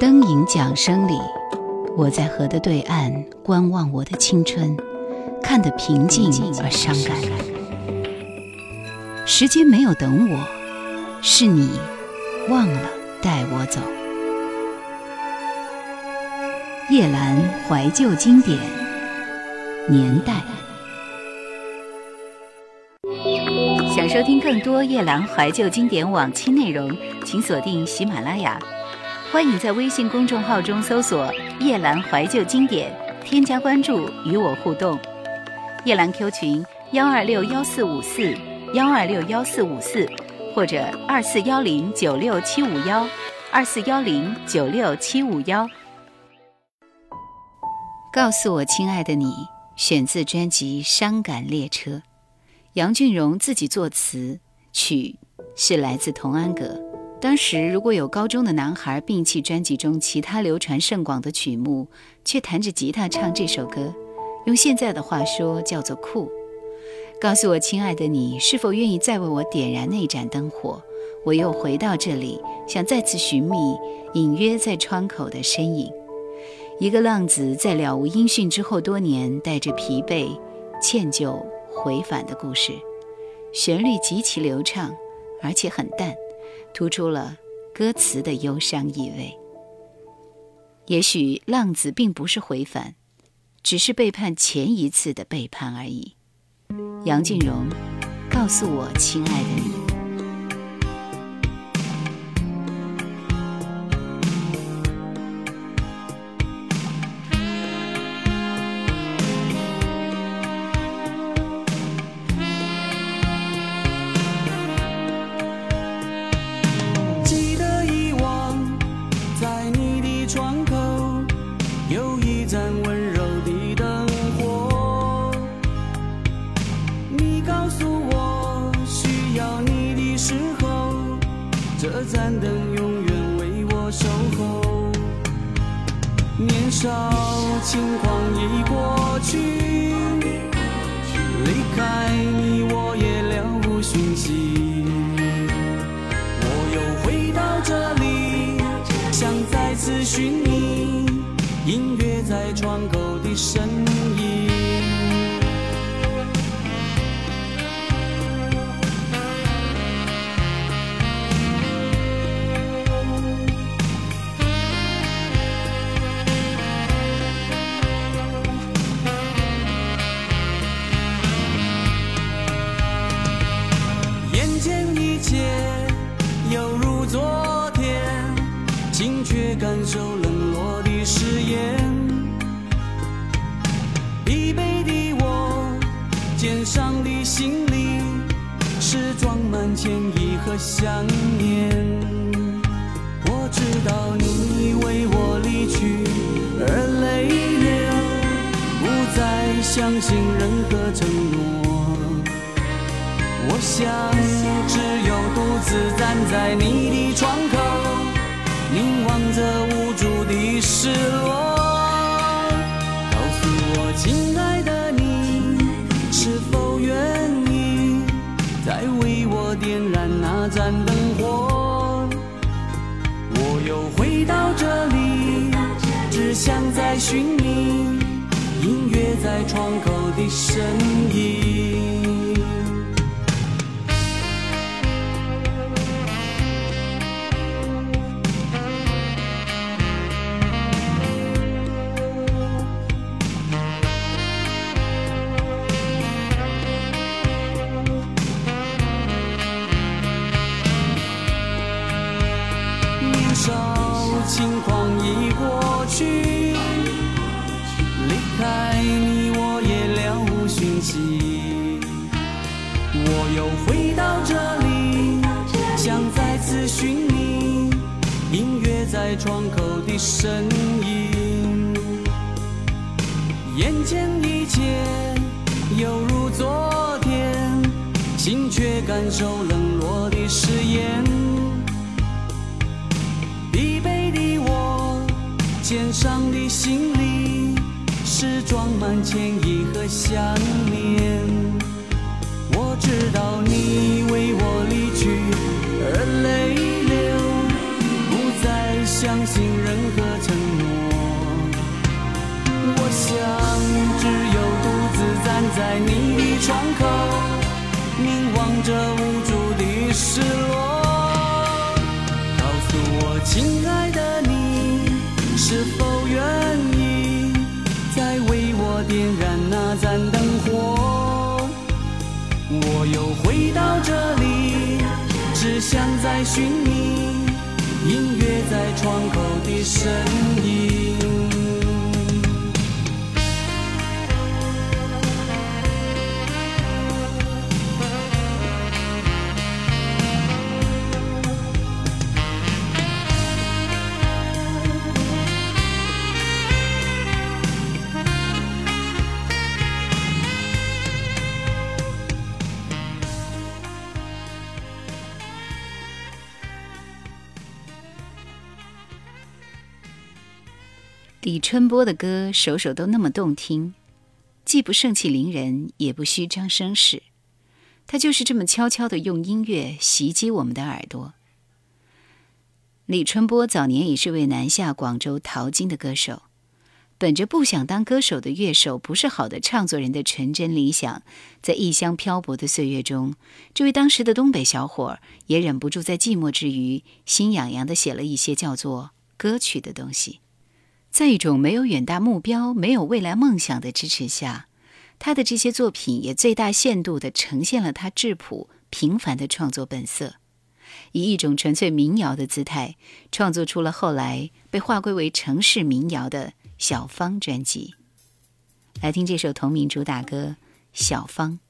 灯影桨声里，我在河的对岸观望我的青春，看得平静而伤感。时间没有等我，是你忘了带我走。夜阑怀旧经典年代。想收听更多叶兰怀旧经典往期内容，请锁定喜马拉雅。欢迎在微信公众号中搜索“叶兰怀旧经典”，添加关注与我互动。叶兰 Q 群：幺二六幺四五四幺二六幺四五四，或者二四幺零九六七五幺二四幺零九六七五幺。告诉我，亲爱的你，选自专辑《伤感列车》，杨俊荣自己作词，曲是来自童安格。当时如果有高中的男孩摒弃专辑中其他流传甚广的曲目，却弹着吉他唱这首歌，用现在的话说叫做酷。告诉我，亲爱的你，是否愿意再为我点燃那盏灯火？我又回到这里，想再次寻觅隐约在窗口的身影。一个浪子在了无音讯之后，多年带着疲惫、歉疚回返的故事，旋律极其流畅，而且很淡，突出了歌词的忧伤意味。也许浪子并不是回返，只是背叛前一次的背叛而已。杨俊荣，告诉我，亲爱的你。寻觅音乐在窗口的声相信任何承诺。我想只有独自站在你的窗口，凝望着无助的失落。告诉我，亲爱的你，是否愿意再为我？点燃那盏灯火，我又回到这里，只想再寻觅在窗口的身影年少轻狂已过去窗口的身影，眼前一切犹如昨天，心却感受冷落的誓言。疲惫的我，肩上的行李是装满歉意和想念。我知道你为我离去而泪。相信任何承诺。我想，只有独自站在你的窗口，凝望着无助的失落。告诉我，亲爱的你，是否愿意再为我点燃那盏灯火？我又回到这里，只想再寻你。音乐在窗口的声音。李春波的歌首首都那么动听，既不盛气凌人，也不虚张声势，他就是这么悄悄地用音乐袭击我们的耳朵。李春波早年已是位南下广州淘金的歌手，本着不想当歌手的乐手不是好的唱作人的纯真理想，在异乡漂泊的岁月中，这位当时的东北小伙也忍不住在寂寞之余，心痒痒地写了一些叫做歌曲的东西。在一种没有远大目标、没有未来梦想的支持下，他的这些作品也最大限度地呈现了他质朴平凡的创作本色，以一种纯粹民谣的姿态，创作出了后来被划归为城市民谣的《小芳》专辑。来听这首同名主打歌《小芳》。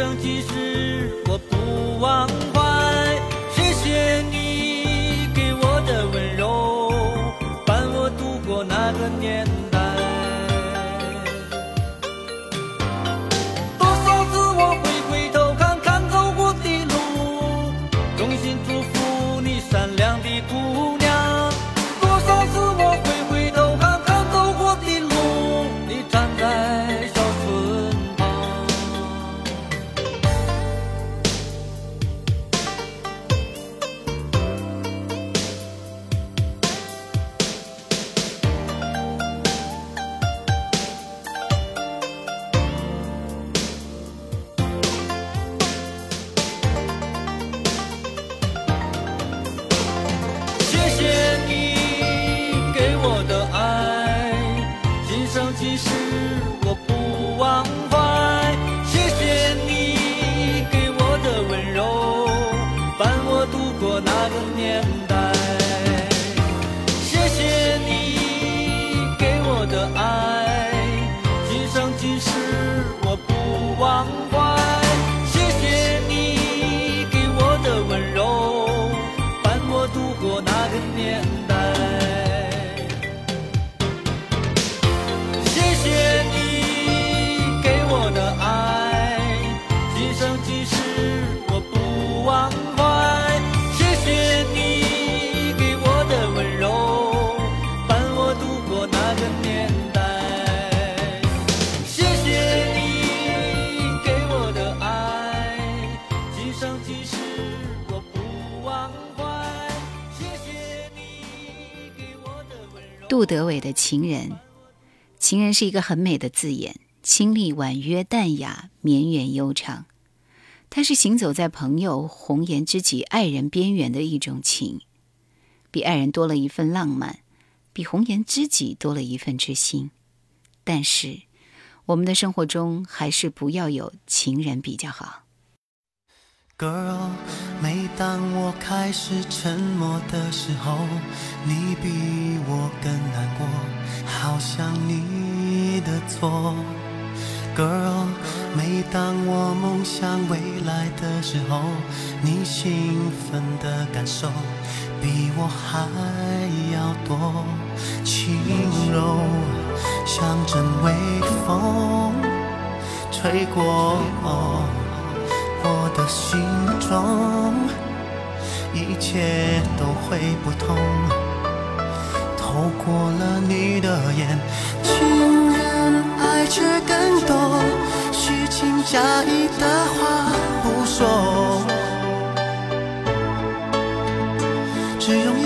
今生今世我不忘陆德伟的情人，情人是一个很美的字眼，清丽婉约、淡雅、绵远悠长。它是行走在朋友、红颜知己、爱人边缘的一种情，比爱人多了一份浪漫，比红颜知己多了一份知心。但是，我们的生活中还是不要有情人比较好。Girl，每当我开始沉默的时候，你比我更难过，好像你的错。Girl，每当我梦想未来的时候，你兴奋的感受比我还要多。轻柔像阵微风吹过我的心中，一切都会不同。透过了你的眼，情人爱却更多，虚情假意的话不说，只用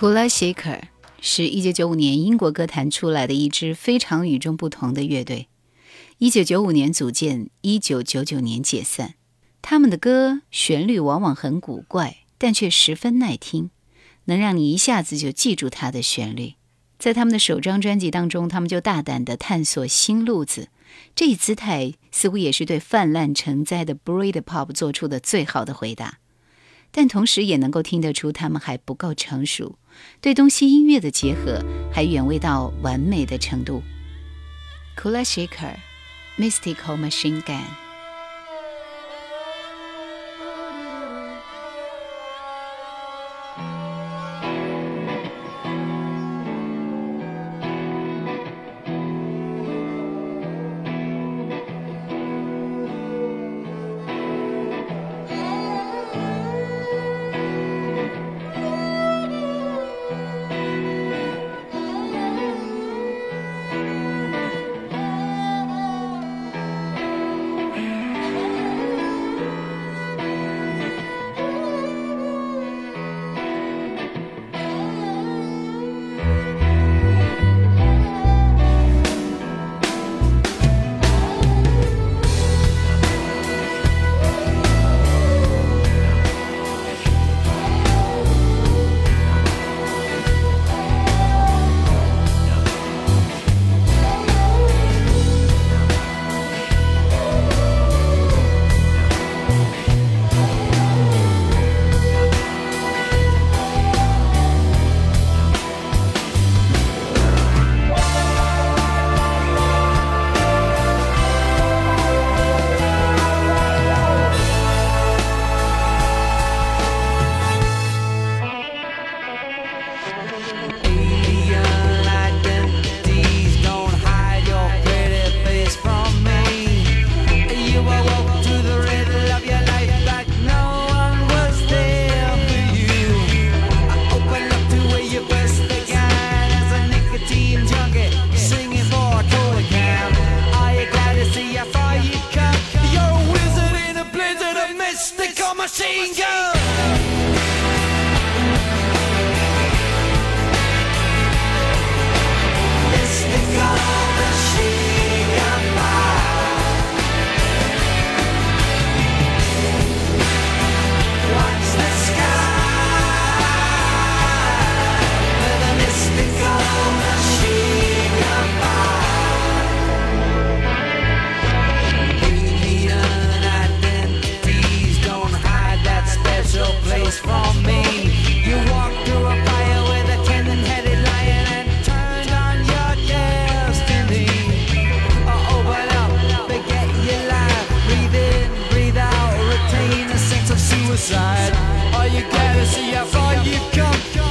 库拉谢克尔是一九九五年英国歌坛出来的一支非常与众不同的乐队。一九九五年组建，一九九九年解散。他们的歌旋律往往很古怪，但却十分耐听，能让你一下子就记住它的旋律。在他们的首张专辑当中，他们就大胆地探索新路子，这一姿态似乎也是对泛滥成灾的 Britpop 做出的最好的回答。但同时也能够听得出他们还不够成熟，对东西音乐的结合还远未到完美的程度。Kula Shaker Mystical Machine Gun。Yeah. Suicide. All you gotta see how far you've come.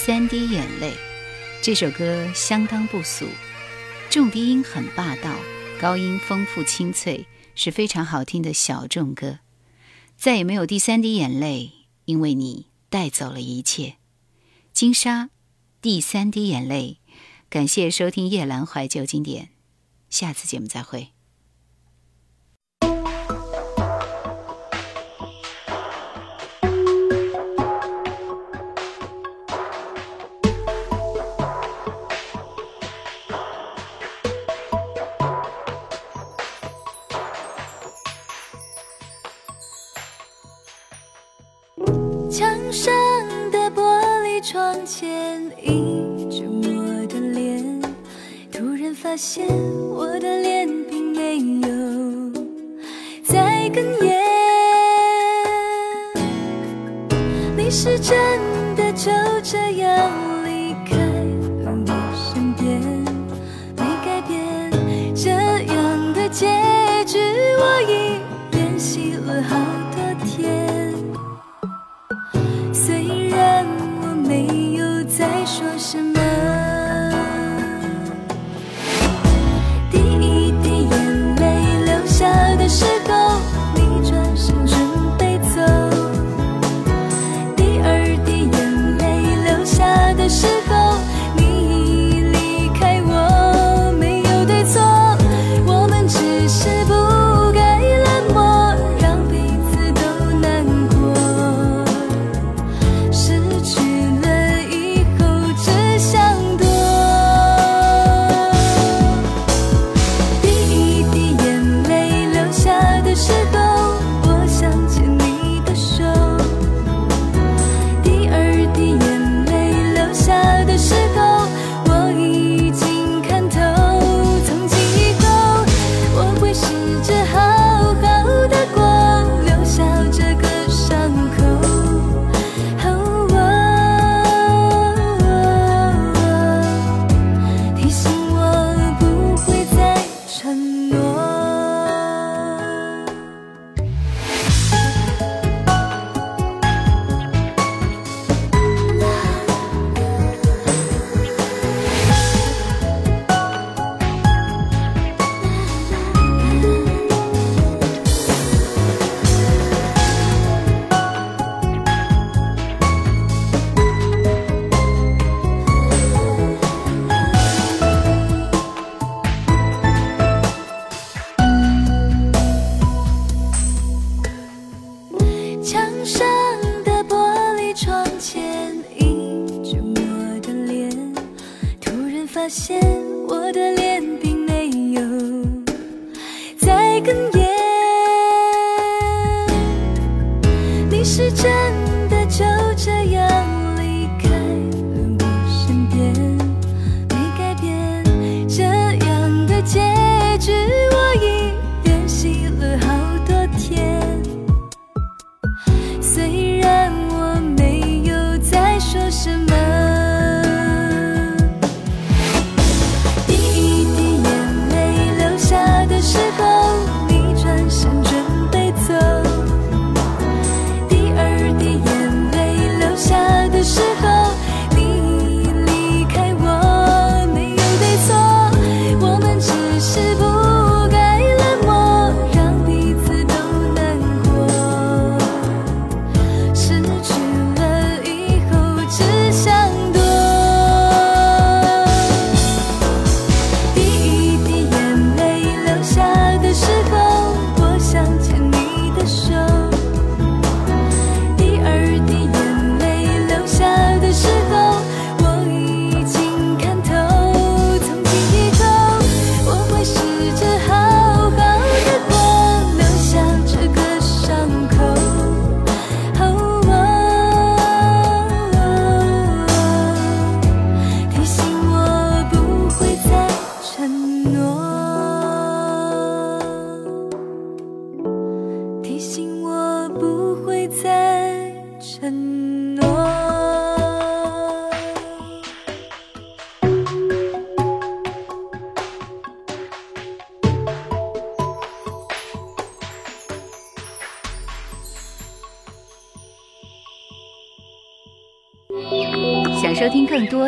三滴眼泪，这首歌相当不俗，重低音很霸道，高音丰富清脆，是非常好听的小众歌。再也没有第三滴眼泪，因为你带走了一切。金沙，第三滴眼泪。感谢收听夜兰怀旧经典，下次节目再会。在说什么，